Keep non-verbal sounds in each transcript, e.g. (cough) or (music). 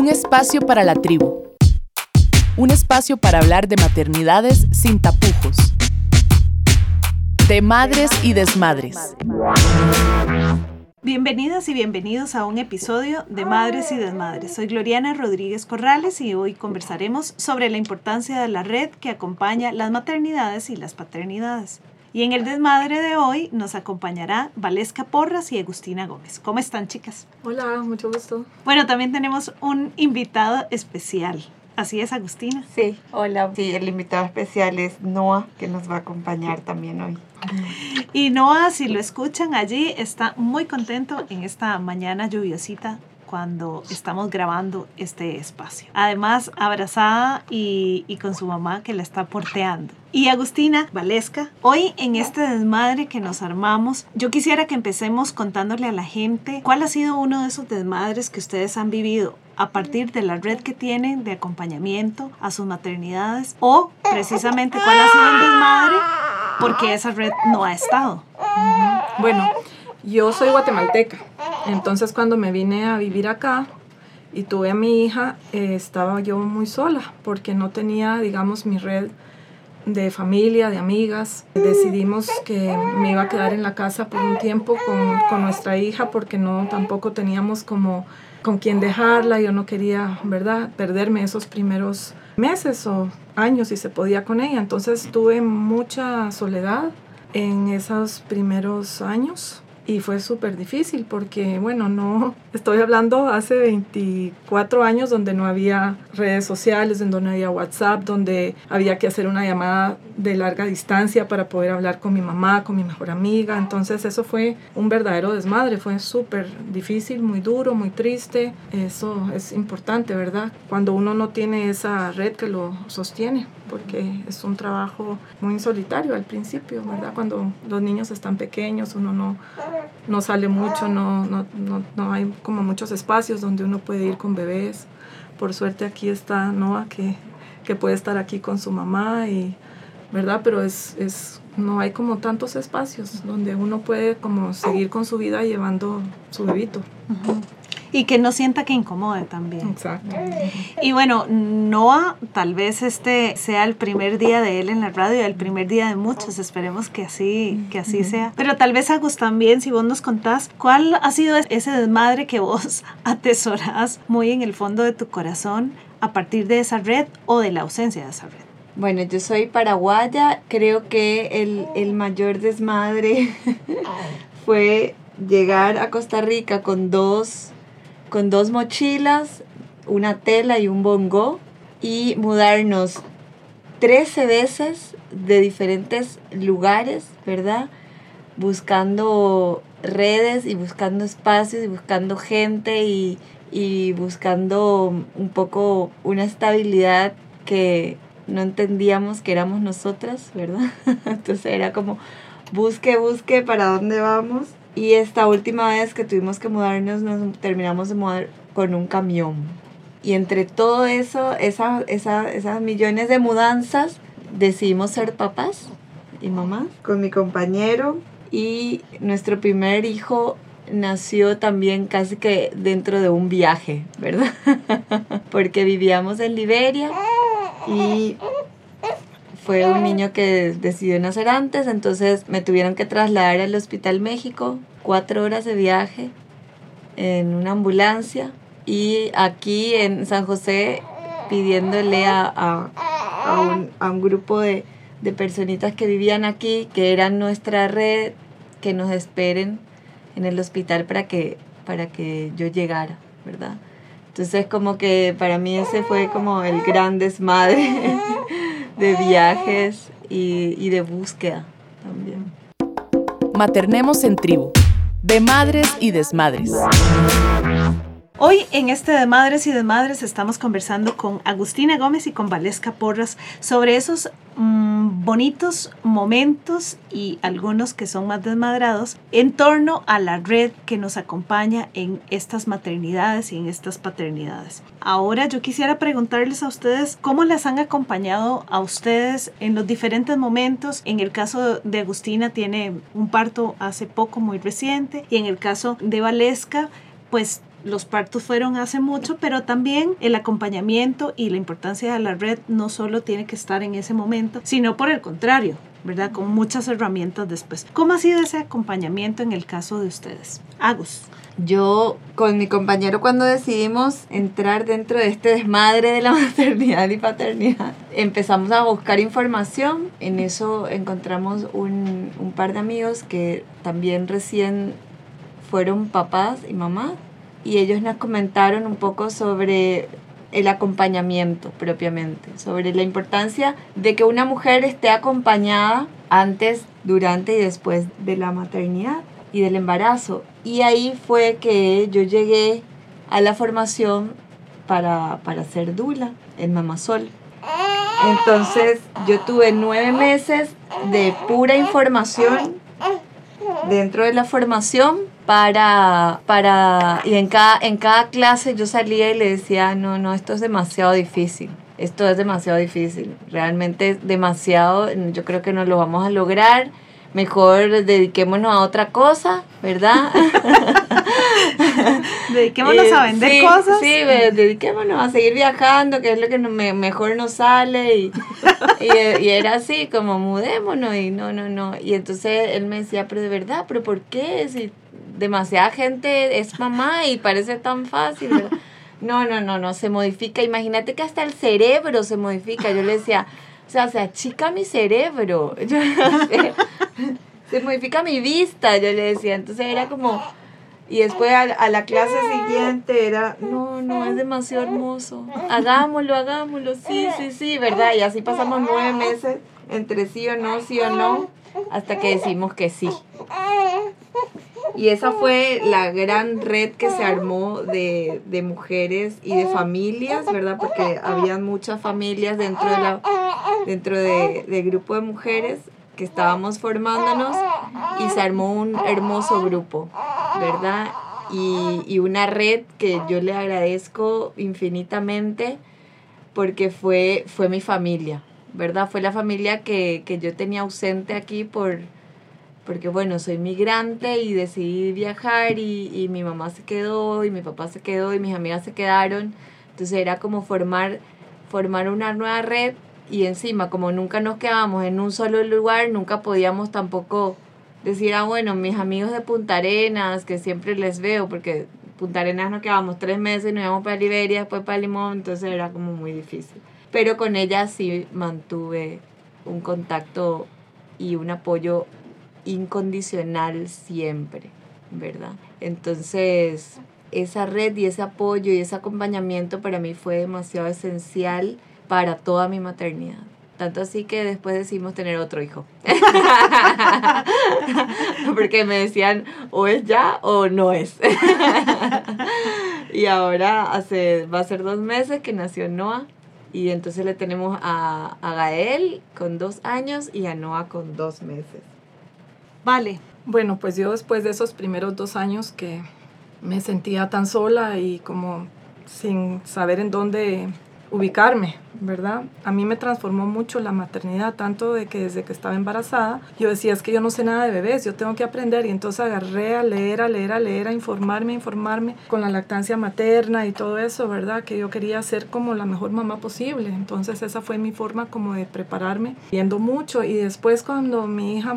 Un espacio para la tribu. Un espacio para hablar de maternidades sin tapujos. De madres y desmadres. Bienvenidas y bienvenidos a un episodio de Madres y Desmadres. Soy Gloriana Rodríguez Corrales y hoy conversaremos sobre la importancia de la red que acompaña las maternidades y las paternidades. Y en el desmadre de hoy nos acompañará Valesca Porras y Agustina Gómez. ¿Cómo están, chicas? Hola, mucho gusto. Bueno, también tenemos un invitado especial. Así es, Agustina. Sí, hola. Sí, el invitado especial es Noah, que nos va a acompañar también hoy. Y Noah, si lo escuchan allí, está muy contento en esta mañana lluviosita cuando estamos grabando este espacio. Además, abrazada y, y, con su mamá que la está porteando. Y Agustina Valesca, hoy en este desmadre que nos armamos, yo quisiera que empecemos contándole a la gente cuál ha sido uno de esos desmadres que ustedes han vivido a partir de la red que tienen de acompañamiento a sus maternidades o precisamente cuál ha sido el desmadre porque esa red no ha estado. Bueno, yo soy guatemalteca, entonces cuando me vine a vivir acá y tuve a mi hija, eh, estaba yo muy sola porque no tenía, digamos, mi red de familia, de amigas. Decidimos que me iba a quedar en la casa por un tiempo con, con nuestra hija porque no tampoco teníamos como con quién dejarla. Yo no quería, ¿verdad?, perderme esos primeros meses o años si se podía con ella. Entonces tuve mucha soledad en esos primeros años y fue súper difícil porque, bueno, no, (laughs) estoy hablando hace 24 años donde no había redes sociales, donde no había WhatsApp, donde había que hacer una llamada de larga distancia para poder hablar con mi mamá, con mi mejor amiga. Entonces eso fue un verdadero desmadre, fue súper difícil, muy duro, muy triste. Eso es importante, ¿verdad? Cuando uno no tiene esa red que lo sostiene porque es un trabajo muy solitario al principio, ¿verdad? Cuando los niños están pequeños, uno no, no sale mucho, no, no, no, no hay como muchos espacios donde uno puede ir con bebés. Por suerte aquí está Noah que, que puede estar aquí con su mamá y ¿verdad? Pero es, es, no hay como tantos espacios donde uno puede como seguir con su vida llevando su bebito. Uh -huh. Y que no sienta que incomode también. Exacto. Y bueno, Noah, tal vez este sea el primer día de él en la radio, el primer día de muchos, esperemos que así, que así sea. Pero tal vez Agus también, si vos nos contás, ¿cuál ha sido ese desmadre que vos (laughs) atesorás muy en el fondo de tu corazón a partir de esa red o de la ausencia de esa red? Bueno, yo soy paraguaya, creo que el, el mayor desmadre (laughs) fue llegar a Costa Rica con dos con dos mochilas, una tela y un bongo y mudarnos 13 veces de diferentes lugares, ¿verdad? Buscando redes y buscando espacios y buscando gente y, y buscando un poco una estabilidad que no entendíamos que éramos nosotras, ¿verdad? (laughs) Entonces era como busque, busque para dónde vamos y esta última vez que tuvimos que mudarnos, nos terminamos de mudar con un camión. Y entre todo eso, esa, esa, esas millones de mudanzas, decidimos ser papás y mamás con mi compañero. Y nuestro primer hijo nació también casi que dentro de un viaje, ¿verdad? (laughs) Porque vivíamos en Liberia y fue un niño que decidió nacer antes, entonces me tuvieron que trasladar al Hospital México, cuatro horas de viaje en una ambulancia y aquí en San José pidiéndole a, a, a, un, a un, grupo de, de personitas que vivían aquí, que eran nuestra red, que nos esperen en el hospital para que, para que yo llegara, ¿verdad? Entonces como que para mí ese fue como el gran desmadre (laughs) de viajes y, y de búsqueda también. Maternemos en tribu, de madres y desmadres. Hoy en este de Madres y de Madres estamos conversando con Agustina Gómez y con Valesca Porras sobre esos mmm, bonitos momentos y algunos que son más desmadrados en torno a la red que nos acompaña en estas maternidades y en estas paternidades. Ahora yo quisiera preguntarles a ustedes cómo las han acompañado a ustedes en los diferentes momentos. En el caso de Agustina tiene un parto hace poco, muy reciente, y en el caso de Valesca, pues los partos fueron hace mucho, pero también el acompañamiento y la importancia de la red no solo tiene que estar en ese momento, sino por el contrario, ¿verdad? Con muchas herramientas después. ¿Cómo ha sido ese acompañamiento en el caso de ustedes? Agus. Yo con mi compañero cuando decidimos entrar dentro de este desmadre de la (laughs) maternidad y paternidad, empezamos a buscar información. En eso encontramos un, un par de amigos que también recién fueron papás y mamás y ellos nos comentaron un poco sobre el acompañamiento propiamente, sobre la importancia de que una mujer esté acompañada antes, durante y después de la maternidad y del embarazo. Y ahí fue que yo llegué a la formación para, para ser dula en Mamasol. Entonces yo tuve nueve meses de pura información dentro de la formación para, para y en cada, en cada clase yo salía y le decía, no, no, esto es demasiado difícil, esto es demasiado difícil, realmente es demasiado, yo creo que no lo vamos a lograr, mejor dediquémonos a otra cosa, ¿verdad? (laughs) dediquémonos a vender cosas. Sí, dediquémonos a seguir viajando, que es lo que mejor nos sale. Y, y, era así, como mudémonos y no, no, no. Y entonces él me decía, pero de verdad, ¿pero por qué? Si demasiada gente es mamá y parece tan fácil. (laughs) No, no, no, no, se modifica. Imagínate que hasta el cerebro se modifica. Yo le decía, o sea, se achica mi cerebro. (laughs) se modifica mi vista, yo le decía. Entonces era como... Y después a, la clase siguiente era, no, no, es demasiado hermoso. Hagámoslo, hagámoslo, sí, sí, sí, ¿verdad? Y así pasamos nueve meses entre sí o no, sí o no, hasta que decimos que sí. Y esa fue la gran red que se armó de, de mujeres y de familias, ¿verdad? Porque había muchas familias dentro, de la, dentro de, del grupo de mujeres que estábamos formándonos y se armó un hermoso grupo, ¿verdad? Y, y una red que yo le agradezco infinitamente porque fue, fue mi familia, ¿verdad? Fue la familia que, que yo tenía ausente aquí por porque bueno, soy migrante y decidí viajar y, y, mi mamá se quedó y mi papá se quedó y mis amigas se quedaron. Entonces era como formar, formar una nueva red y encima como nunca nos quedábamos en un solo lugar, nunca podíamos tampoco decir, ah, bueno, mis amigos de Punta Arenas, que siempre les veo, porque Punta Arenas nos quedábamos tres meses nos íbamos para Liberia, después para Limón, entonces era como muy difícil. Pero con ella sí mantuve un contacto y un apoyo incondicional siempre, ¿verdad? Entonces, esa red y ese apoyo y ese acompañamiento para mí fue demasiado esencial para toda mi maternidad. Tanto así que después decidimos tener otro hijo. (laughs) Porque me decían, o es ya o no es. (laughs) y ahora hace, va a ser dos meses que nació Noah. Y entonces le tenemos a, a Gael con dos años y a Noah con dos meses. Vale. Bueno, pues yo después de esos primeros dos años que me sentía tan sola y como sin saber en dónde ubicarme, ¿verdad? A mí me transformó mucho la maternidad, tanto de que desde que estaba embarazada, yo decía, es que yo no sé nada de bebés, yo tengo que aprender, y entonces agarré a leer, a leer, a leer, a informarme, a informarme con la lactancia materna y todo eso, ¿verdad? Que yo quería ser como la mejor mamá posible, entonces esa fue mi forma como de prepararme, viendo mucho, y después cuando mi hija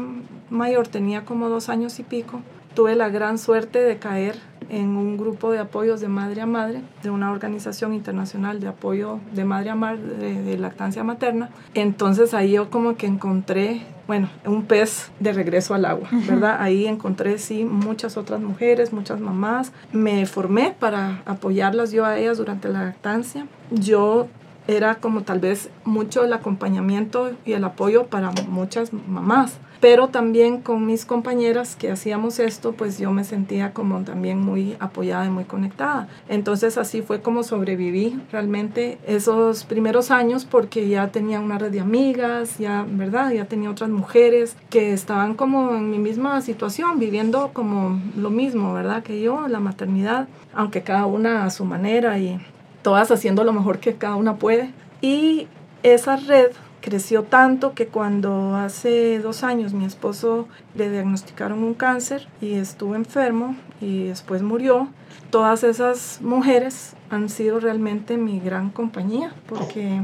mayor tenía como dos años y pico, tuve la gran suerte de caer en un grupo de apoyos de madre a madre de una organización internacional de apoyo de madre a madre de, lactancia materna. Entonces ahí yo como que encontré, bueno, un pez de regreso al agua, ¿verdad? Ahí encontré sí muchas otras mujeres, muchas mamás. Me formé para apoyarlas yo a ellas durante la lactancia. Yo era como tal vez mucho el acompañamiento y el apoyo para muchas mamás pero también con mis compañeras que hacíamos esto, pues yo me sentía como también muy apoyada y muy conectada. Entonces así fue como sobreviví realmente esos primeros años porque ya tenía una red de amigas, ya, ¿verdad? Ya tenía otras mujeres que estaban como en mi misma situación, viviendo como lo mismo, ¿verdad? Que yo, la maternidad, aunque cada una a su manera y todas haciendo lo mejor que cada una puede. Y esa red creció tanto que cuando hace dos años mi esposo le diagnosticaron un cáncer y estuvo enfermo y después murió. Todas esas mujeres han sido realmente mi gran compañía porque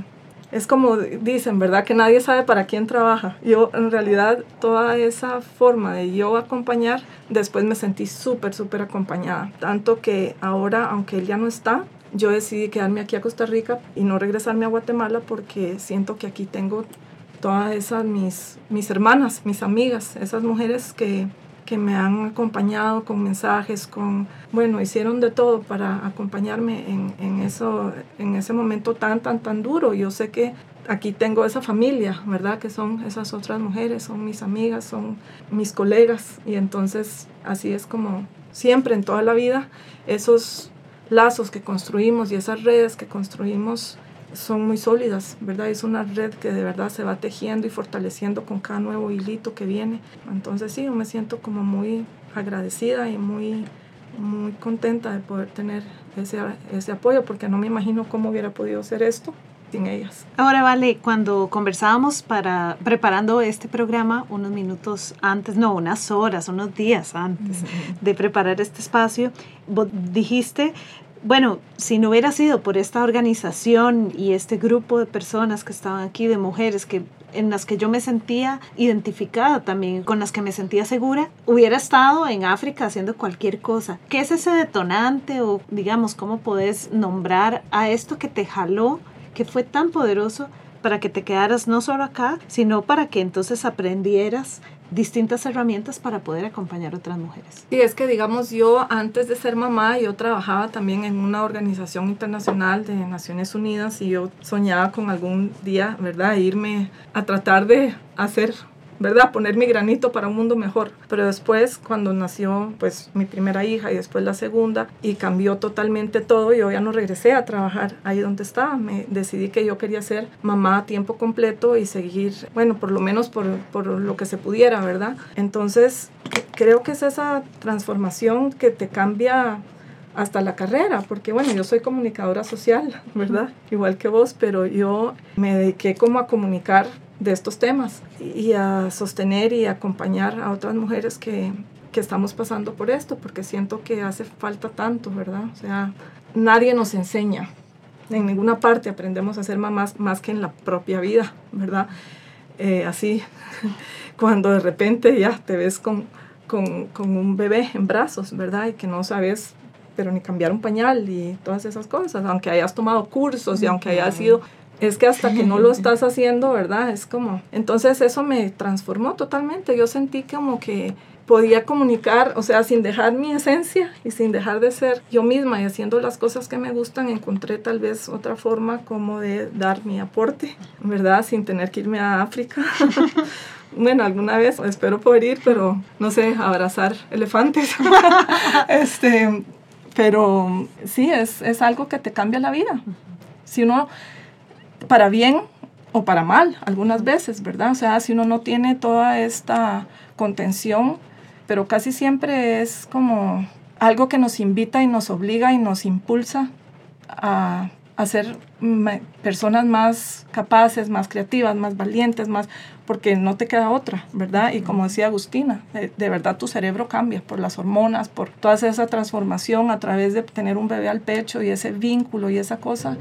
es como dicen, ¿verdad? Que nadie sabe para quién trabaja. Yo en realidad toda esa forma de yo acompañar, después me sentí súper, súper acompañada. Tanto que ahora, aunque él ya no está, yo decidí quedarme aquí a Costa Rica y no regresarme a Guatemala porque siento que aquí tengo todas esas mis, mis hermanas, mis amigas, esas mujeres que, que me han acompañado con mensajes, con, bueno, hicieron de todo para acompañarme en, en, eso, en ese momento tan, tan, tan duro. Yo sé que aquí tengo esa familia, ¿verdad? Que son esas otras mujeres, son mis amigas, son mis colegas. Y entonces así es como siempre en toda la vida, esos lazos que construimos y esas redes que construimos son muy sólidas, ¿verdad? Es una red que de verdad se va tejiendo y fortaleciendo con cada nuevo hilito que viene. Entonces sí, yo me siento como muy agradecida y muy, muy contenta de poder tener ese, ese apoyo, porque no me imagino cómo hubiera podido hacer esto sin ellas. Ahora, Vale, cuando conversábamos para preparando este programa, unos minutos antes, no, unas horas, unos días antes de preparar este espacio, vos dijiste bueno, si no hubiera sido por esta organización y este grupo de personas que estaban aquí, de mujeres que en las que yo me sentía identificada también, con las que me sentía segura, hubiera estado en África haciendo cualquier cosa. ¿Qué es ese detonante o digamos cómo podés nombrar a esto que te jaló, que fue tan poderoso para que te quedaras no solo acá, sino para que entonces aprendieras distintas herramientas para poder acompañar a otras mujeres. Y es que, digamos, yo antes de ser mamá, yo trabajaba también en una organización internacional de Naciones Unidas y yo soñaba con algún día, ¿verdad?, irme a tratar de hacer ¿verdad? Poner mi granito para un mundo mejor. Pero después, cuando nació pues mi primera hija y después la segunda, y cambió totalmente todo, yo ya no regresé a trabajar ahí donde estaba. Me decidí que yo quería ser mamá a tiempo completo y seguir, bueno, por lo menos por, por lo que se pudiera, ¿verdad? Entonces, creo que es esa transformación que te cambia hasta la carrera, porque bueno, yo soy comunicadora social, ¿verdad? Igual que vos, pero yo me dediqué como a comunicar de estos temas y a sostener y acompañar a otras mujeres que, que estamos pasando por esto, porque siento que hace falta tanto, ¿verdad? O sea, nadie nos enseña, en ninguna parte aprendemos a ser mamás más que en la propia vida, ¿verdad? Eh, así, (laughs) cuando de repente ya te ves con, con, con, un bebé en brazos, ¿verdad? Y que no sabes, pero ni cambiar un pañal y todas esas cosas, aunque hayas tomado cursos y aunque hayas sido es que hasta que no lo estás haciendo, ¿verdad? Es como, entonces eso me transformó totalmente. Yo sentí como que podía comunicar, o sea, sin dejar mi esencia y sin dejar de ser yo misma y haciendo las cosas que me gustan, encontré tal vez otra forma como de dar mi aporte, ¿verdad? Sin tener que irme a África. (laughs) bueno, alguna vez espero poder ir, pero no sé, abrazar elefantes. (laughs) este, pero sí, es, es algo que te cambia la vida. Si uno para bien o para mal algunas veces, ¿verdad? O sea, si uno no tiene toda esta contención, pero casi siempre es como algo que nos invita y nos obliga y nos impulsa a, a ser personas más capaces, más creativas, más valientes, más porque no te queda otra, ¿verdad? Y como decía Agustina, de, de, verdad tu cerebro cambia por las hormonas, por toda esa transformación a través de tener un bebé al pecho y ese vínculo y esa cosa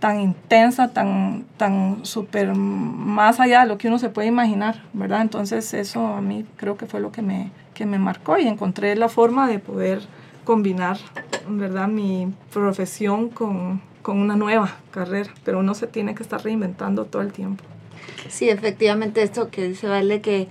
tan intensa, tan, tan súper más allá de lo que uno se puede imaginar, ¿verdad? Entonces eso a mí creo que fue lo que me, que me marcó y encontré la forma de poder combinar, ¿verdad? Mi profesión con, con una nueva carrera, pero uno se tiene que estar reinventando todo el tiempo. Sí, efectivamente esto que dice Vale que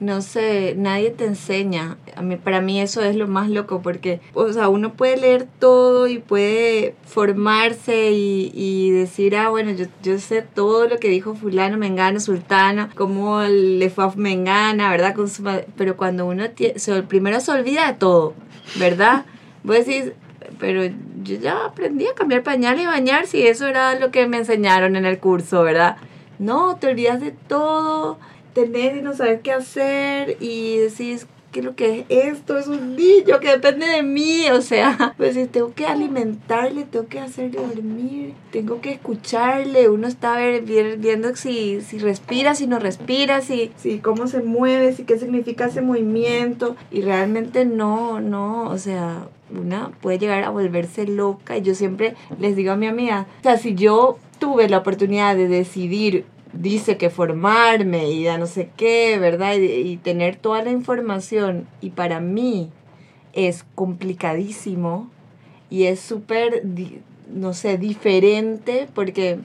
no sé, nadie te enseña. A mí, para mí eso es lo más loco porque, o sea, uno puede leer todo y puede formarse y, y decir, ah, bueno, yo, yo, sé todo lo que dijo fulano, mengano, sultana, cómo le fue a mengana, ¿verdad? Con su, pero cuando uno tiene, primero se olvida de todo, ¿verdad? Vos decís, pero yo ya aprendí a cambiar pañal y bañar si eso era lo que me enseñaron en el curso, ¿verdad? No, te olvidas de todo tener y no saber qué hacer y decís, qué es lo que es esto, es un niño que depende de mí, (laughs) o sea, pues tengo que alimentarle, tengo que hacerle dormir, tengo que escucharle, uno está viendo si, si respira, si no respira, si, si cómo se mueve, si qué significa ese movimiento, y realmente no, no, o sea, una puede llegar a volverse loca, y yo siempre les digo a mi amiga, o sea, si yo tuve la oportunidad de decidir dice que formarme y ya no sé qué, ¿verdad? Y, tener toda la información. Y para mí es complicadísimo y es súper, no sé, diferente porque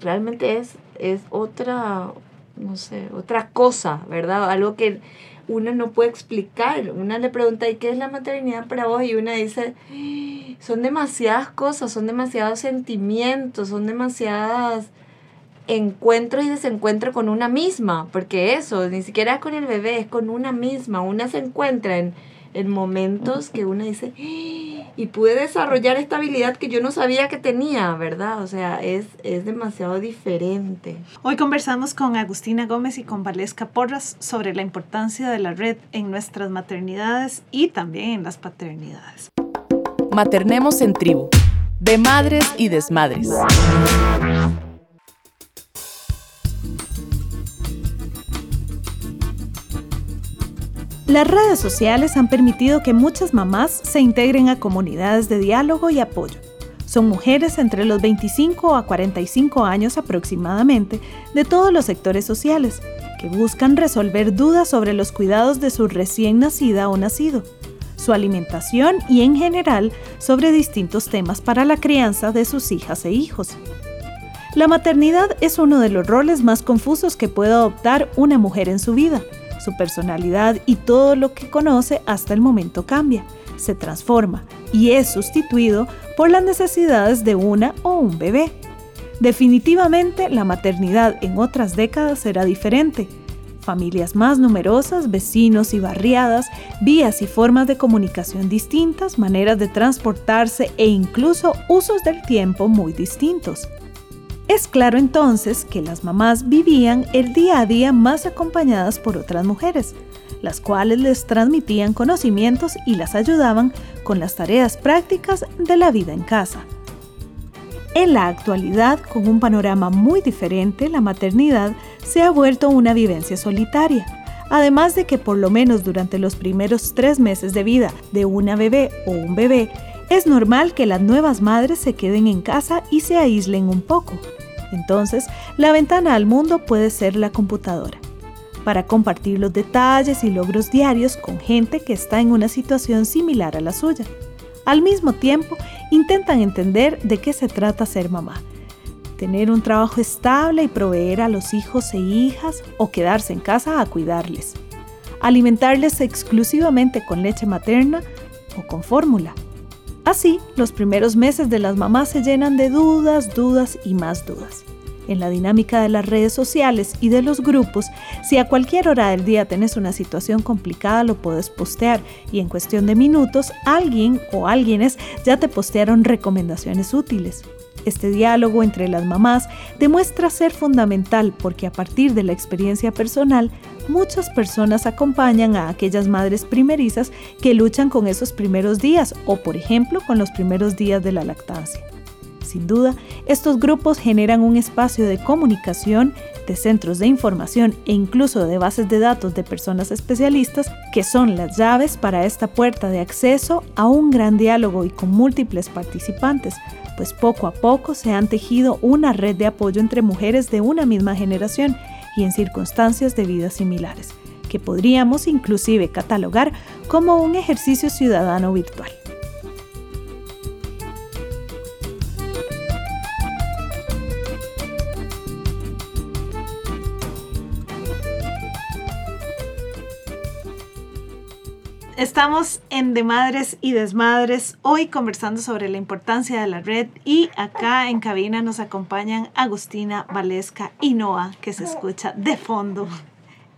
realmente es, es otra, no sé, otra cosa, ¿verdad? Algo que uno no puede explicar. Una le pregunta, ¿y qué es la maternidad para vos? Y una dice, son demasiadas cosas, son demasiados sentimientos, son demasiadas encuentro y desencuentro con una misma, porque eso, ni siquiera es con el bebé, es con una misma. Una se encuentra en, momentos que una dice, ¡Ah! y pude desarrollar esta habilidad que yo no sabía que tenía, ¿verdad? O sea, es, es demasiado diferente. Hoy conversamos con Agustina Gómez y con Valesca Porras sobre la importancia de la red en nuestras maternidades y también en las paternidades. Maternemos en tribu, de madres y desmadres. Las redes sociales han permitido que muchas mamás se integren a comunidades de diálogo y apoyo. Son mujeres entre los 25 a 45 años aproximadamente de todos los sectores sociales que buscan resolver dudas sobre los cuidados de su recién nacida o nacido, su alimentación y en general sobre distintos temas para la crianza de sus hijas e hijos. La maternidad es uno de los roles más confusos que puede adoptar una mujer en su vida su personalidad y todo lo que conoce hasta el momento cambia, se transforma y es sustituido por las necesidades de una o un bebé. Definitivamente la maternidad en otras décadas será diferente. Familias más numerosas, vecinos y barriadas, vías y formas de comunicación distintas, maneras de transportarse e incluso usos del tiempo muy distintos. Es claro entonces que las mamás vivían el día a día más acompañadas por otras mujeres, las cuales les transmitían conocimientos y las ayudaban con las tareas prácticas de la vida en casa. En la actualidad, con un panorama muy diferente, la maternidad se ha vuelto una vivencia solitaria. Además de que por lo menos durante los primeros tres meses de vida de una bebé o un bebé, es normal que las nuevas madres se queden en casa y se aíslen un poco. Entonces, la ventana al mundo puede ser la computadora, para compartir los detalles y logros diarios con gente que está en una situación similar a la suya. Al mismo tiempo, intentan entender de qué se trata ser mamá. Tener un trabajo estable y proveer a los hijos e hijas o quedarse en casa a cuidarles. Alimentarles exclusivamente con leche materna o con fórmula Así, los primeros meses de las mamás se llenan de dudas, dudas y más dudas. En la dinámica de las redes sociales y de los grupos, si a cualquier hora del día tenés una situación complicada lo puedes postear y en cuestión de minutos alguien o alguienes ya te postearon recomendaciones útiles. Este diálogo entre las mamás demuestra ser fundamental porque a partir de la experiencia personal, muchas personas acompañan a aquellas madres primerizas que luchan con esos primeros días o, por ejemplo, con los primeros días de la lactancia. Sin duda, estos grupos generan un espacio de comunicación, de centros de información e incluso de bases de datos de personas especialistas que son las llaves para esta puerta de acceso a un gran diálogo y con múltiples participantes, pues poco a poco se han tejido una red de apoyo entre mujeres de una misma generación y en circunstancias de vida similares, que podríamos inclusive catalogar como un ejercicio ciudadano virtual. Estamos en De Madres y Desmadres, hoy conversando sobre la importancia de la red y acá en cabina nos acompañan Agustina, Valesca y Noah, que se escucha de fondo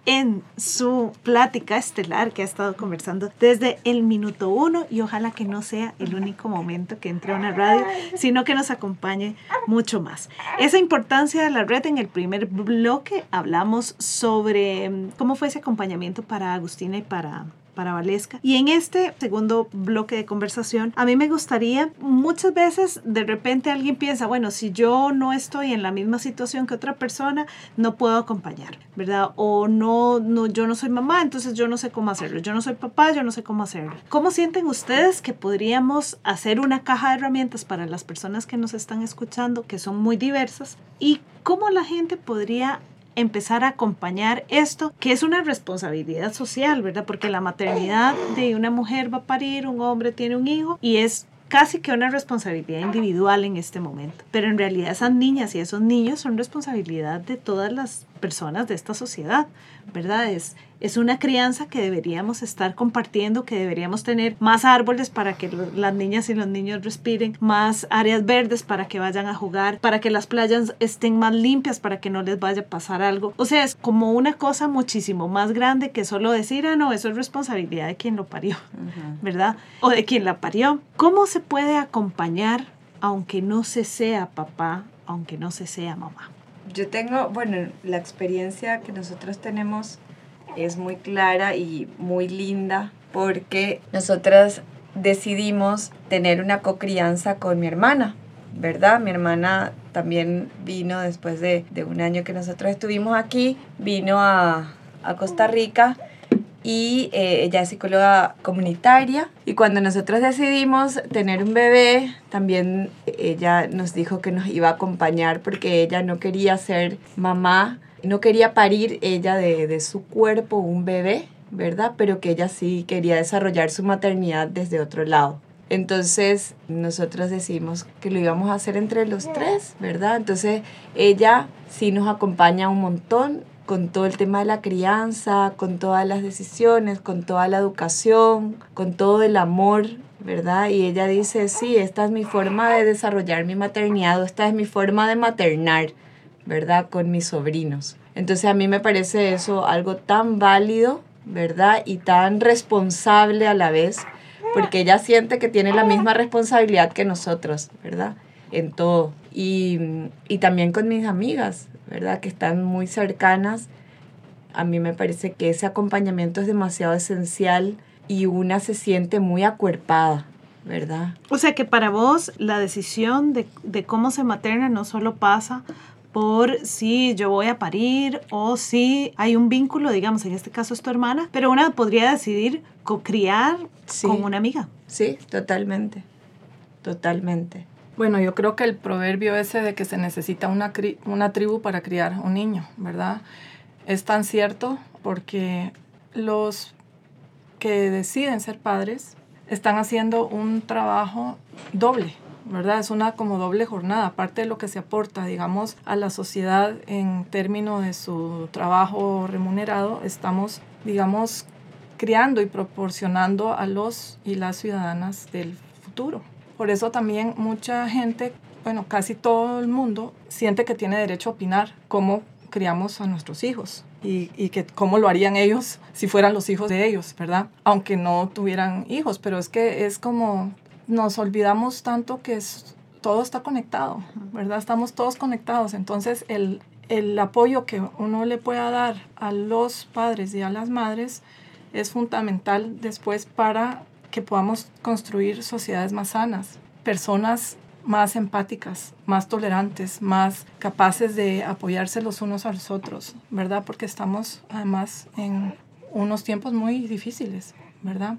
en su plática estelar que ha estado conversando desde el minuto uno y ojalá que no sea el único momento que entre a una radio, sino que nos acompañe mucho más. Esa importancia de la red en el primer bloque hablamos sobre mm, cómo fue ese acompañamiento para Agustina y para para Valesca. Y en este segundo bloque de conversación, a mí me gustaría, muchas veces de repente alguien piensa, bueno, si yo no estoy en la misma situación que otra persona, no puedo acompañar, ¿verdad? O no, no, yo no soy mamá, entonces yo no sé cómo hacerlo. Yo no soy papá, yo no sé cómo hacerlo. ¿Cómo sienten ustedes que podríamos hacer una caja de herramientas para las personas que nos están escuchando, que son muy diversas? ¿Y cómo la gente podría empezar a acompañar esto, que es una responsabilidad social, ¿verdad? Porque la maternidad de una mujer va a parir, un hombre tiene un hijo y es casi que una responsabilidad individual en este momento. Pero en realidad esas niñas y esos niños son responsabilidad de todas las personas de esta sociedad, ¿verdad? Es, es una crianza que deberíamos estar compartiendo, que deberíamos tener más árboles para que las niñas y los niños respiren, más áreas verdes para que vayan a jugar, para que las playas estén más limpias, para que no les vaya a pasar algo. O sea, es como una cosa muchísimo más grande que solo decir, ah, no, eso es responsabilidad de quien lo parió, ¿verdad? O de quien la parió. ¿Cómo se puede acompañar aunque no se sea papá, aunque no se sea mamá? Yo tengo, bueno, la experiencia que nosotros tenemos es muy clara y muy linda porque nosotras decidimos tener una cocrianza con mi hermana, ¿verdad? Mi hermana también vino después de, de un año que nosotros estuvimos aquí, vino a, a Costa Rica y eh, ella es psicóloga comunitaria y cuando nosotros decidimos tener un bebé, también ella nos dijo que nos iba a acompañar porque ella no quería ser mamá, no quería parir ella de, de su cuerpo un bebé, ¿verdad? Pero que ella sí quería desarrollar su maternidad desde otro lado. Entonces nosotros decidimos que lo íbamos a hacer entre los tres, ¿verdad? Entonces ella sí nos acompaña un montón con todo el tema de la crianza, con todas las decisiones, con toda la educación, con todo el amor, ¿verdad? Y ella dice, sí, esta es mi forma de desarrollar mi maternidad, esta es mi forma de maternar, ¿verdad? Con mis sobrinos. Entonces a mí me parece eso algo tan válido, ¿verdad? Y tan responsable a la vez, porque ella siente que tiene la misma responsabilidad que nosotros, ¿verdad? En todo. Y, y también con mis amigas, ¿verdad? Que están muy cercanas. A mí me parece que ese acompañamiento es demasiado esencial y una se siente muy acuerpada, ¿verdad? O sea que para vos la decisión de, de cómo se materna no solo pasa por si yo voy a parir o si hay un vínculo, digamos, en este caso es tu hermana, pero una podría decidir co-criar con una amiga. Sí, totalmente, totalmente. Bueno, yo creo que el proverbio ese de que se necesita una, una tribu para criar un niño, ¿verdad? Es tan cierto porque los que deciden ser padres están haciendo un trabajo doble, ¿verdad? Es una como doble jornada, aparte de lo que se aporta, digamos, a la sociedad en términos de su trabajo remunerado, estamos, digamos, criando y proporcionando a los y las ciudadanas del futuro. Por eso también mucha gente, bueno, casi todo el mundo siente que tiene derecho a opinar cómo criamos a nuestros hijos y, y, que cómo lo harían ellos si fueran los hijos de ellos, ¿verdad? Aunque no tuvieran hijos, pero es que es como nos olvidamos tanto que todo está conectado, ¿verdad? Estamos todos conectados, entonces el, el apoyo que uno le pueda dar a los padres y a las madres es fundamental después para que podamos construir sociedades más sanas, personas más empáticas, más tolerantes, más capaces de apoyarse los unos a los otros, ¿verdad? Porque estamos además en unos tiempos muy difíciles, ¿verdad?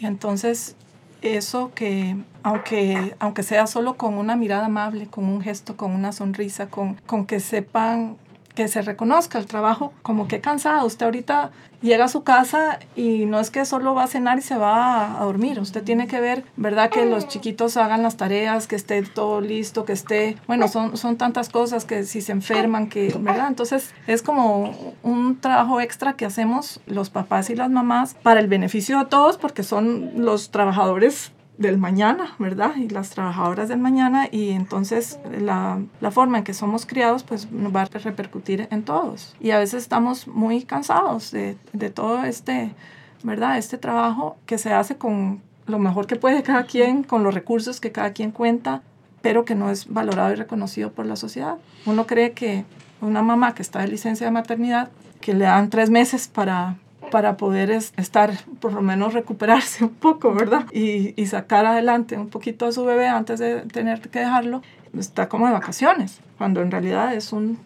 Y entonces eso que, aunque, aunque sea solo con una mirada amable, con un gesto, con una sonrisa, con, con que sepan que se reconozca el trabajo, como que cansado. Usted ahorita llega a su casa y no es que solo va a cenar y se va a, dormir. Usted tiene que ver, ¿verdad? Que los chiquitos hagan las tareas, que esté todo listo, que esté, bueno, son, son tantas cosas que si se enferman, que, ¿verdad? Entonces es como un trabajo extra que hacemos los papás y las mamás para el beneficio de todos porque son los trabajadores del mañana, ¿verdad? Y las trabajadoras del mañana y entonces la, la, forma en que somos criados pues nos va a repercutir en todos. Y a veces estamos muy cansados de, de todo este, ¿verdad? Este trabajo que se hace con lo mejor que puede cada quien, con los recursos que cada quien cuenta, pero que no es valorado y reconocido por la sociedad. Uno cree que una mamá que está de licencia de maternidad, que le dan tres meses para para poder estar, por lo menos recuperarse (laughs) un poco, ¿verdad? Y, y, sacar adelante un poquito a su bebé antes de tener que dejarlo, está como de vacaciones, cuando en realidad es un,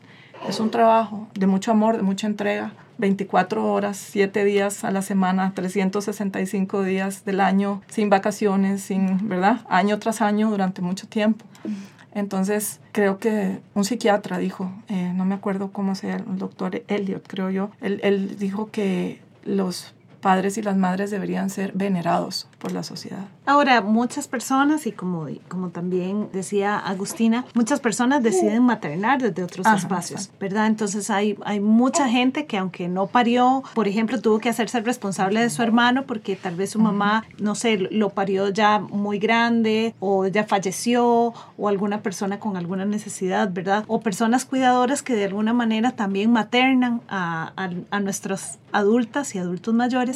es un trabajo de mucho amor, de mucha entrega, 24 horas, 7 días a la semana, 365 días del año, sin vacaciones, sin, ¿verdad? Año tras año durante mucho tiempo. Entonces, creo que un psiquiatra dijo, eh, no me acuerdo cómo se llama, el doctor Elliot, creo yo, él, él dijo que los padres y las madres deberían ser venerados por la sociedad. Ahora, muchas personas, y como, como también decía Agustina, muchas personas deciden maternar desde otros espacios, ¿verdad? Entonces hay, hay mucha gente que aunque no parió, por ejemplo, tuvo que hacerse responsable de su hermano porque tal vez su mamá, no sé, lo parió ya muy grande o ya falleció o alguna persona con alguna necesidad, ¿verdad? O personas cuidadoras que de alguna manera también maternan a, a, a nuestras adultas y adultos mayores,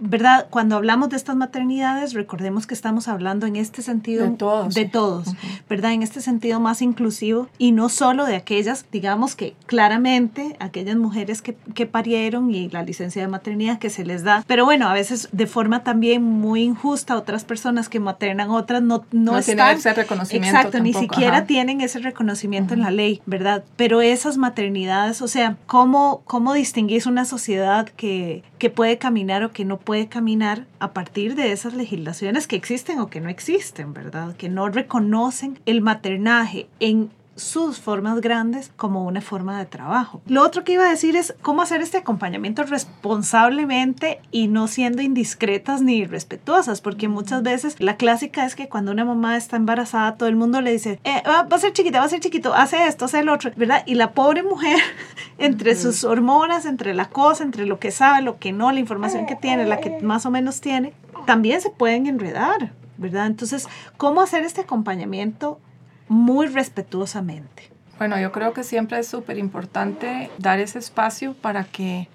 ¿verdad? Cuando hablamos de estas maternidades, recordemos que estamos hablando en este sentido de todos, de todos ¿verdad? En este sentido más inclusivo y no solo de aquellas, digamos que claramente aquellas mujeres que, que parieron y la licencia de maternidad que se les da, pero bueno, a veces de forma también muy injusta, otras personas que maternan, otras no, no, no están, tienen ese reconocimiento. Exacto, ni tampoco, siquiera ajá. tienen ese reconocimiento en la ley, ¿verdad? Pero esas maternidades, o sea, ¿cómo, cómo distinguís una sociedad que, que puede caminar o que no puede caminar a partir de esas legislaciones que existen o que no existen, ¿verdad? Que no reconocen el maternaje en sus formas grandes como una forma de trabajo. Lo otro que iba a decir es cómo hacer este acompañamiento responsablemente y no siendo indiscretas ni irrespetuosas, porque muchas veces la clásica es que cuando una mamá está embarazada, todo el mundo le dice, eh, va a ser chiquita, va a ser chiquito, hace esto, hace el otro, ¿verdad? Y la pobre mujer, (laughs) entre sus hormonas, entre la cosa, entre lo que sabe, lo que no, la información que tiene, la que más o menos tiene, también se pueden enredar, ¿verdad? Entonces, ¿cómo hacer este acompañamiento muy respetuosamente? Bueno, yo creo que siempre es súper importante dar ese espacio para que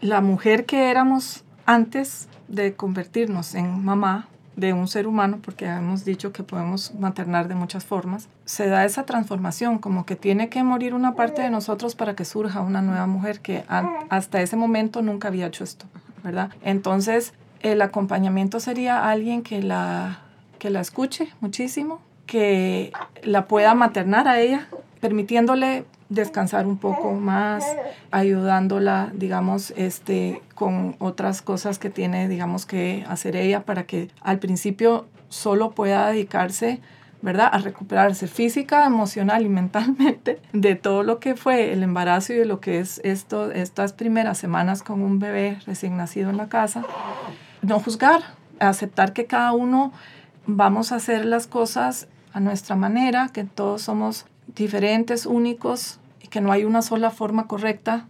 la mujer que éramos antes de convertirnos en mamá de un ser humano, porque hemos dicho que podemos maternar de muchas formas, se da esa transformación, como que tiene que morir una parte de nosotros para que surja una nueva mujer que hasta ese momento nunca había hecho esto, ¿verdad? Entonces, el acompañamiento sería alguien que la, que la escuche muchísimo, que la pueda maternar a ella, permitiéndole descansar un poco más, ayudándola, digamos, este, con otras cosas que tiene, digamos, que hacer ella para que al principio solo pueda dedicarse, ¿verdad?, a recuperarse física, emocional y mentalmente de todo lo que fue el embarazo y de lo que es esto, estas primeras semanas con un bebé recién nacido en la casa. No juzgar, aceptar que cada uno vamos a hacer las cosas a nuestra manera, que todos somos diferentes, únicos y que no hay una sola forma correcta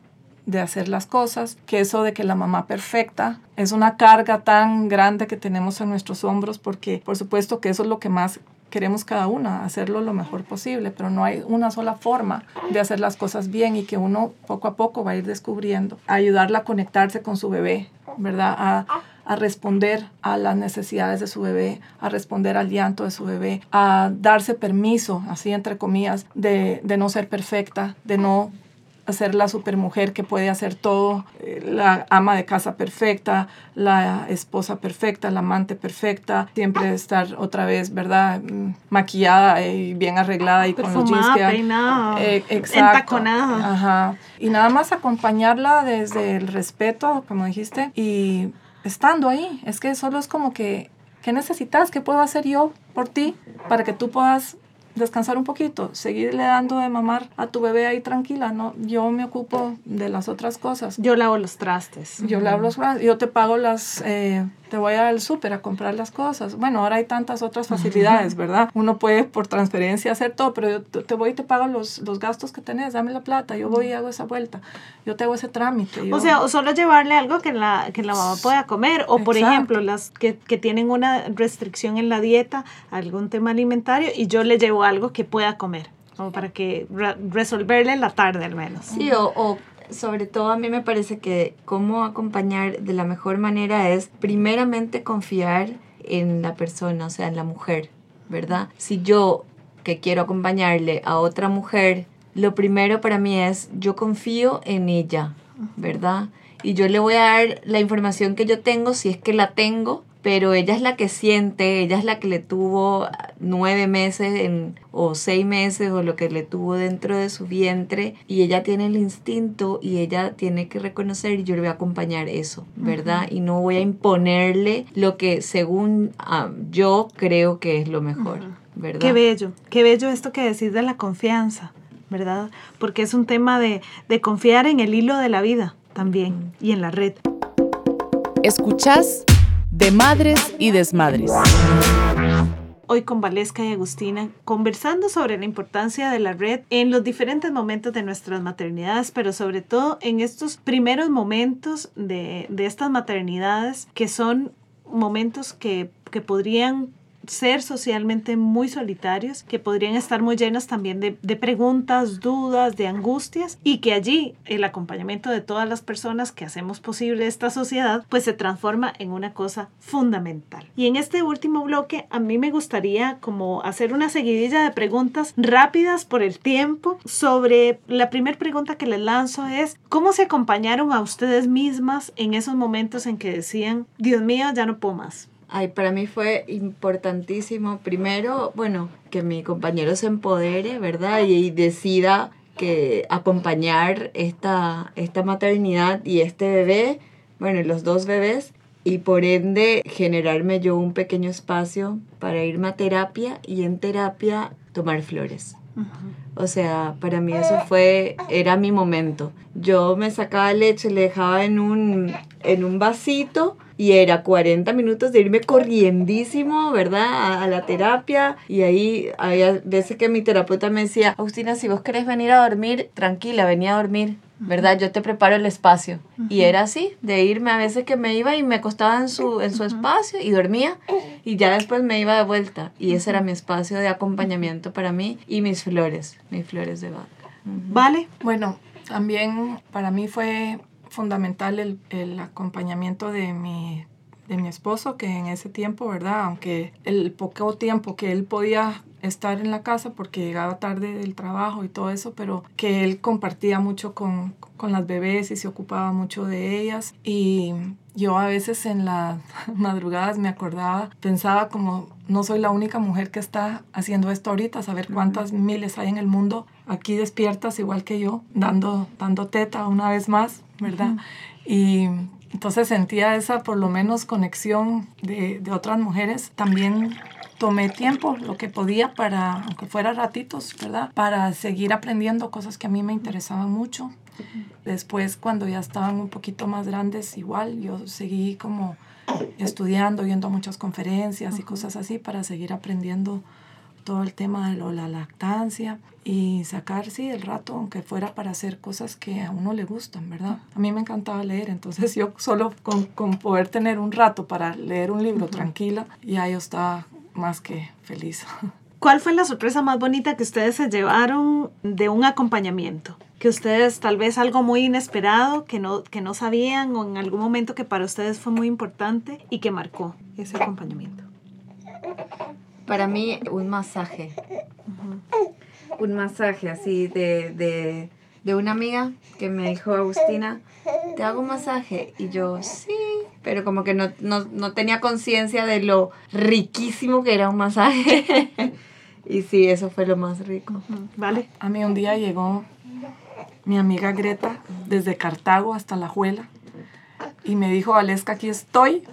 de hacer las cosas, que eso de que la mamá perfecta es una carga tan grande que tenemos en nuestros hombros porque por supuesto que eso es lo que más queremos cada una, hacerlo lo mejor posible, pero no hay una sola forma de hacer las cosas bien y que uno poco a poco va a ir descubriendo, ayudarla a conectarse con su bebé, ¿verdad? A responder a las necesidades de su bebé, a responder al llanto de su bebé, a darse permiso, así entre comillas, de, de no ser perfecta, de no ser la supermujer que puede hacer todo, la ama de casa perfecta, la esposa perfecta, la amante perfecta, siempre estar otra vez, ¿verdad? Maquillada y bien arreglada y con los jeans que... eh, exacto. Ajá. Y nada más acompañarla desde el respeto, como dijiste, y estando ahí. Es que solo es como que, ¿qué necesitas? ¿Qué puedo hacer yo por ti para que tú puedas descansar un poquito, seguirle dando de mamar a tu bebé ahí tranquila, ¿no? Yo me ocupo de las otras cosas. Yo lavo los trastes. Yo lavo los yo te pago las, eh, te voy al súper a comprar las cosas. Bueno, ahora hay tantas otras facilidades, ¿verdad? Uno puede por transferencia hacer todo, pero yo te voy y te pago los, los gastos que tenés, dame la plata, yo voy y hago esa vuelta, yo te hago ese trámite. O sea, o solo llevarle algo que la, que la mamá pueda comer, o por ejemplo, las que, que tienen una restricción en la dieta, algún tema alimentario, y yo le llevo algo que pueda comer como para que resolverle la tarde al menos. Sí, o, o, sobre todo a mí me parece que cómo acompañar de la mejor manera es primeramente confiar en la persona, o sea, en la mujer, ¿verdad? Si yo que quiero acompañarle a otra mujer, lo primero para mí es yo confío en ella, ¿verdad? Y yo le voy a dar la información que yo tengo, si es que la tengo, pero ella es la que siente, ella es la que le tuvo nueve meses en, o seis meses o lo que le tuvo dentro de su vientre y ella tiene el instinto y ella tiene que reconocer y yo le voy a acompañar eso, ¿verdad? Y no voy a imponerle lo que según ah, yo creo que es lo mejor, ¿verdad? Qué bello, qué bello esto que decís de la confianza, ¿verdad? Porque es un tema de, de confiar en el hilo de la vida también y en la red. Escuchás de madres y desmadres. Hoy con Valesca y Agustina conversando sobre la importancia de la red en los diferentes momentos de nuestras maternidades, pero sobre todo en estos primeros momentos de, de estas maternidades que son momentos que, que podrían ser socialmente muy solitarios, que podrían estar muy llenos también de, de, preguntas, dudas, de angustias, y que allí el acompañamiento de todas las personas que hacemos posible esta sociedad, pues se transforma en una cosa fundamental. Y en este último bloque, a mí me gustaría como hacer una seguidilla de preguntas rápidas por el tiempo sobre la primera pregunta que les lanzo es, ¿cómo se acompañaron a ustedes mismas en esos momentos en que decían, Dios mío, ya no puedo más? Ay, para mí fue importantísimo, primero, bueno, que mi compañero se empodere, ¿verdad? Y, decida que acompañar esta, esta maternidad y este bebé, bueno, los dos bebés, y por ende generarme yo un pequeño espacio para irme a terapia y en terapia tomar flores. O sea, para mí eso fue, era mi momento. Yo me sacaba leche, le dejaba en un, en un vasito y era 40 minutos de irme corriendísimo, ¿verdad? A, la terapia y ahí había veces que mi terapeuta me decía, Agustina, si vos querés venir a dormir, tranquila, venía a dormir. ¿Verdad? Yo te preparo el espacio. Y era así, de irme a veces que me iba y me acostaba en su, en su espacio y dormía y ya después me iba de vuelta. Y ese era mi espacio de acompañamiento para mí y mis flores, mis flores de vaca. ¿Vale? Bueno, también para mí fue fundamental el, el acompañamiento de mi, de mi esposo, que en ese tiempo, ¿verdad? Aunque el poco tiempo que él podía estar en la casa porque llegaba tarde del trabajo y todo eso, pero que él compartía mucho con, con las bebés y se ocupaba mucho de ellas. Y yo a veces en las (laughs) madrugadas me acordaba, pensaba como no soy la única mujer que está haciendo esto ahorita, saber cuántas miles hay en el mundo aquí despiertas igual que yo, dando, dando teta una vez más, ¿verdad? Y entonces sentía esa por lo menos conexión de, de otras mujeres. También tomé tiempo, lo que podía para, aunque fuera ratitos, ¿verdad? Para seguir aprendiendo cosas que a mí me interesaban mucho. Después, cuando ya estaban un poquito más grandes, igual, yo seguí como estudiando, yendo a muchas conferencias y cosas así para seguir aprendiendo todo el tema de la lactancia y sacar, sí, el rato, aunque fuera para hacer cosas que a uno le gustan, ¿verdad? A mí me encantaba leer, entonces (laughs) yo solo con, con poder tener un rato para leer un libro tranquila, ya yo estaba más que feliz. (laughs) ¿Cuál fue la sorpresa más bonita que ustedes se llevaron de un acompañamiento? Que ustedes tal vez algo muy inesperado, que no, que no sabían o en algún momento que para ustedes fue muy importante y que marcó ese acompañamiento. Para mí, un masaje. Un masaje así de, de, de, una amiga que me dijo, Agustina, ¿te hago un masaje? Y yo, sí, pero como que no, no, no tenía conciencia de lo riquísimo que era un masaje. (laughs) y sí, eso fue lo más rico. ¿Vale? A mí un día llegó mi amiga Greta desde Cartago hasta La Juela y me dijo, Valesca, aquí estoy.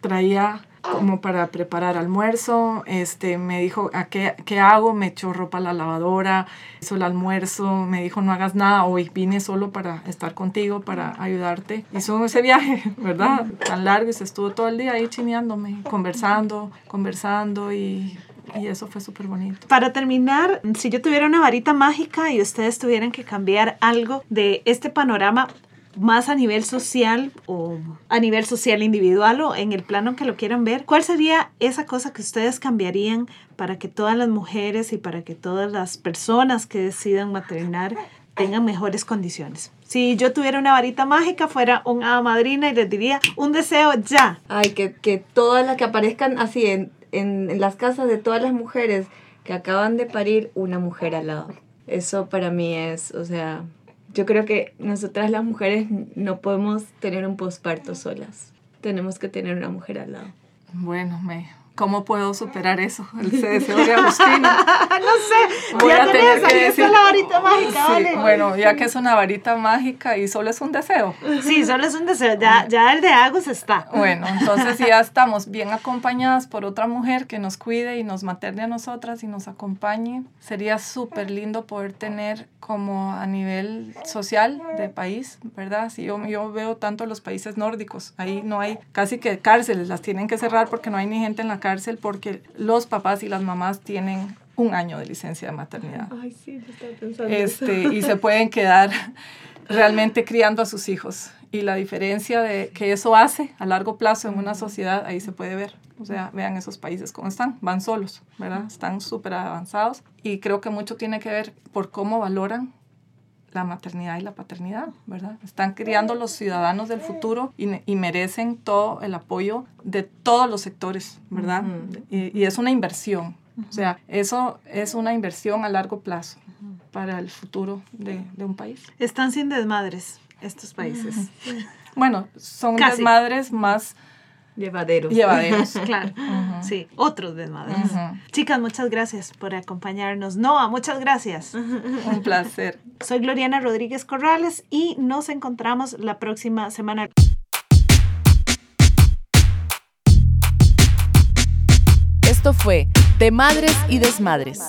Traía como para preparar almuerzo, este, me dijo, ¿a qué, qué hago? Me echó ropa a la lavadora, hizo el almuerzo, me dijo, no hagas nada, hoy vine solo para estar contigo, para ayudarte. Hizo ese viaje, (laughs) ¿verdad? Tan largo y se estuvo todo el día ahí chineándome, conversando, conversando y y eso fue súper bonito. Para terminar, si yo tuviera una varita mágica y ustedes tuvieran que cambiar algo de este panorama, más a nivel social o a nivel social individual o en el plano que lo quieran ver, ¿cuál sería esa cosa que ustedes cambiarían para que todas las mujeres y para que todas las personas que decidan maternar tengan mejores condiciones? Si yo tuviera una varita mágica, fuera un madrina y les diría un deseo ya. Ay, que, que todas las que aparezcan así en, en, en las casas de todas las mujeres que acaban de parir, una mujer al lado. Eso para mí es, o sea, yo creo que nosotras las mujeres no podemos tener un posparto solas. Tenemos que tener una mujer al lado. Bueno, me, ¿Cómo puedo superar eso? El deseo de Agustina. (laughs) no sé. Voy ya a tenés, tener que decir- la varita mágica, Sí, vale. bueno, ya que es una varita mágica y solo es un deseo. Sí, solo es un deseo. Ya, ya el de Agus está. Bueno, entonces ya estamos bien acompañadas por otra mujer que nos cuide y nos materne a nosotras y nos acompañe. Sería súper lindo poder tener como a nivel social de país, ¿verdad? Si yo, yo veo tanto los países nórdicos, ahí no hay casi que cárceles, las tienen que cerrar porque no hay ni gente en la cárcel porque los papás y las mamás tienen un año de licencia de maternidad. Ay, sí, yo estaba pensando este, y se pueden quedar realmente criando a sus hijos. Y la diferencia de que eso hace a largo plazo en una sociedad, ahí se puede ver. O sea, vean esos países cómo están, van solos, ¿verdad? Están súper avanzados. Y creo que mucho tiene que ver por cómo valoran la maternidad y la paternidad, ¿verdad? Están criando los ciudadanos del futuro y, y merecen todo el apoyo de todos los sectores, ¿verdad? Y, y es una inversión. O sea, eso es una inversión a largo plazo para el futuro de, de un país. Están sin desmadres estos países. Bueno, son Casi. desmadres más Llevaderos. llevaderos. (laughs) Claro. Sí, otros desmadres. Ujú. Chicas, muchas gracias por acompañarnos. Noah, muchas gracias. (laughs) Un placer. Soy Gloriana Rodríguez Corrales y nos encontramos la próxima semana. Esto fue De Madres y Desmadres.